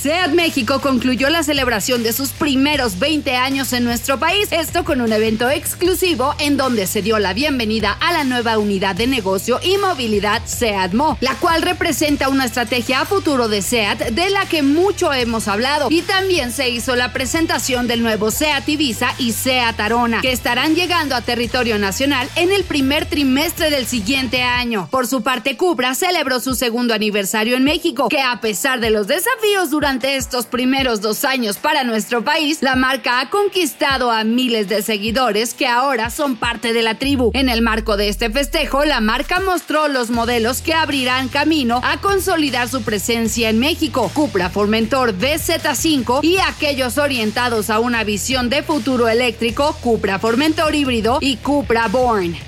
SEAT México concluyó la celebración de sus primeros 20 años en nuestro país, esto con un evento exclusivo en donde se dio la bienvenida a la nueva unidad de negocio y movilidad SEAT Mo, la cual representa una estrategia a futuro de SEAT de la que mucho hemos hablado y también se hizo la presentación del nuevo SEAT Ibiza y SEAT Arona, que estarán llegando a territorio nacional en el primer trimestre del siguiente año. Por su parte, Cupra celebró su segundo aniversario en México, que a pesar de los desafíos durante durante estos primeros dos años para nuestro país, la marca ha conquistado a miles de seguidores que ahora son parte de la tribu. En el marco de este festejo, la marca mostró los modelos que abrirán camino a consolidar su presencia en México, Cupra Formentor BZ5 y aquellos orientados a una visión de futuro eléctrico, Cupra Formentor híbrido y Cupra Born.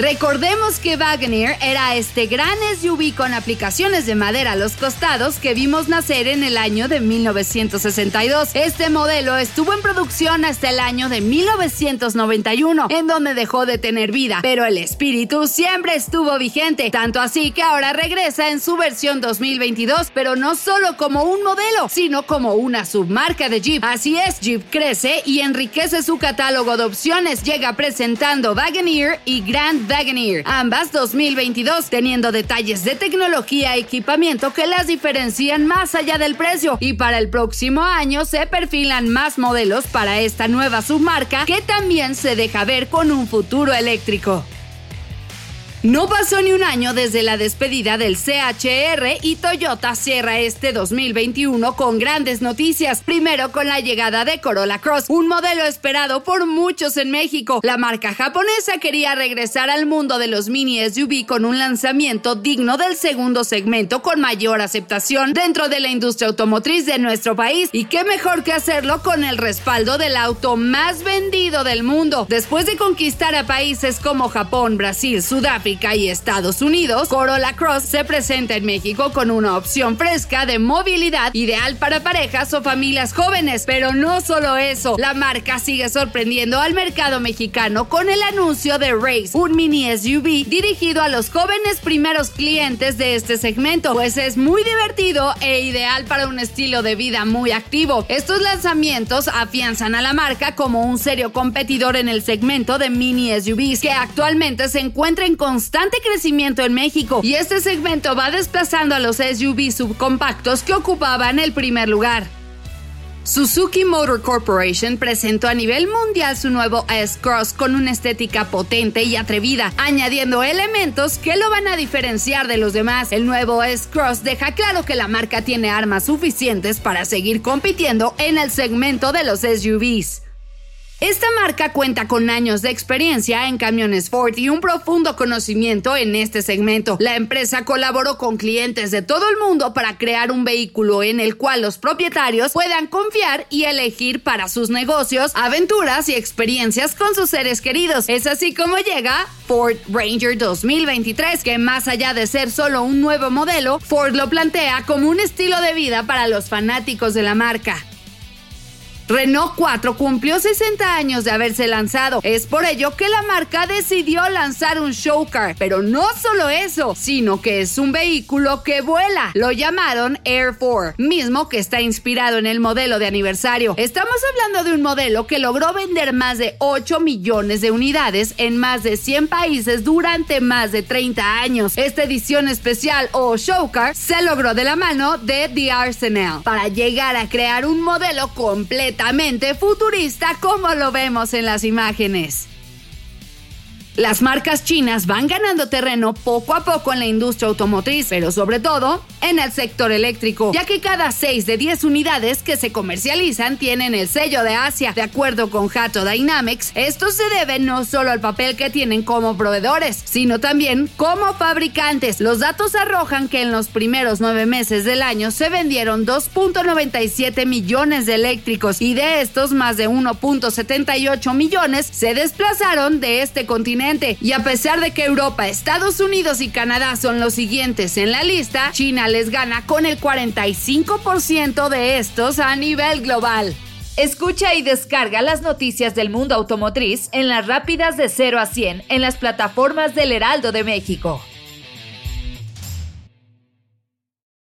Recordemos que Wagoneer era este gran SUV con aplicaciones de madera a los costados que vimos nacer en el año de 1962. Este modelo estuvo en producción hasta el año de 1991, en donde dejó de tener vida, pero el espíritu siempre estuvo vigente, tanto así que ahora regresa en su versión 2022, pero no solo como un modelo, sino como una submarca de Jeep. Así es, Jeep crece y enriquece su catálogo de opciones, llega presentando Wagoneer y Grand Wagoneer, ambas 2022, teniendo detalles de tecnología y equipamiento que las diferencian más allá del precio. Y para el próximo año se perfilan más modelos para esta nueva submarca que también se deja ver con un futuro eléctrico. No pasó ni un año desde la despedida del CHR y Toyota cierra este 2021 con grandes noticias. Primero con la llegada de Corolla Cross, un modelo esperado por muchos en México. La marca japonesa quería regresar al mundo de los mini SUV con un lanzamiento digno del segundo segmento con mayor aceptación dentro de la industria automotriz de nuestro país. Y qué mejor que hacerlo con el respaldo del auto más vendido del mundo. Después de conquistar a países como Japón, Brasil, Sudáfrica, y Estados Unidos, Corolla Cross se presenta en México con una opción fresca de movilidad ideal para parejas o familias jóvenes. Pero no solo eso, la marca sigue sorprendiendo al mercado mexicano con el anuncio de Race, un mini SUV dirigido a los jóvenes primeros clientes de este segmento, pues es muy divertido e ideal para un estilo de vida muy activo. Estos lanzamientos afianzan a la marca como un serio competidor en el segmento de mini SUVs que actualmente se encuentra en crecimiento en México y este segmento va desplazando a los SUV subcompactos que ocupaban el primer lugar. Suzuki Motor Corporation presentó a nivel mundial su nuevo S-Cross con una estética potente y atrevida, añadiendo elementos que lo van a diferenciar de los demás. El nuevo S-Cross deja claro que la marca tiene armas suficientes para seguir compitiendo en el segmento de los SUVs. Esta marca cuenta con años de experiencia en camiones Ford y un profundo conocimiento en este segmento. La empresa colaboró con clientes de todo el mundo para crear un vehículo en el cual los propietarios puedan confiar y elegir para sus negocios, aventuras y experiencias con sus seres queridos. Es así como llega Ford Ranger 2023, que más allá de ser solo un nuevo modelo, Ford lo plantea como un estilo de vida para los fanáticos de la marca. Renault 4 cumplió 60 años de haberse lanzado. Es por ello que la marca decidió lanzar un show car. Pero no solo eso, sino que es un vehículo que vuela. Lo llamaron Air 4, mismo que está inspirado en el modelo de aniversario. Estamos hablando de un modelo que logró vender más de 8 millones de unidades en más de 100 países durante más de 30 años. Esta edición especial o show car se logró de la mano de The Arsenal para llegar a crear un modelo completo futurista como lo vemos en las imágenes. Las marcas chinas van ganando terreno poco a poco en la industria automotriz, pero sobre todo en el sector eléctrico, ya que cada 6 de 10 unidades que se comercializan tienen el sello de Asia. De acuerdo con Hato Dynamics, esto se debe no solo al papel que tienen como proveedores, sino también como fabricantes. Los datos arrojan que en los primeros nueve meses del año se vendieron 2.97 millones de eléctricos y de estos más de 1.78 millones se desplazaron de este continente. Y a pesar de que Europa, Estados Unidos y Canadá son los siguientes en la lista, China les gana con el 45% de estos a nivel global. Escucha y descarga las noticias del mundo automotriz en las rápidas de 0 a 100 en las plataformas del Heraldo de México.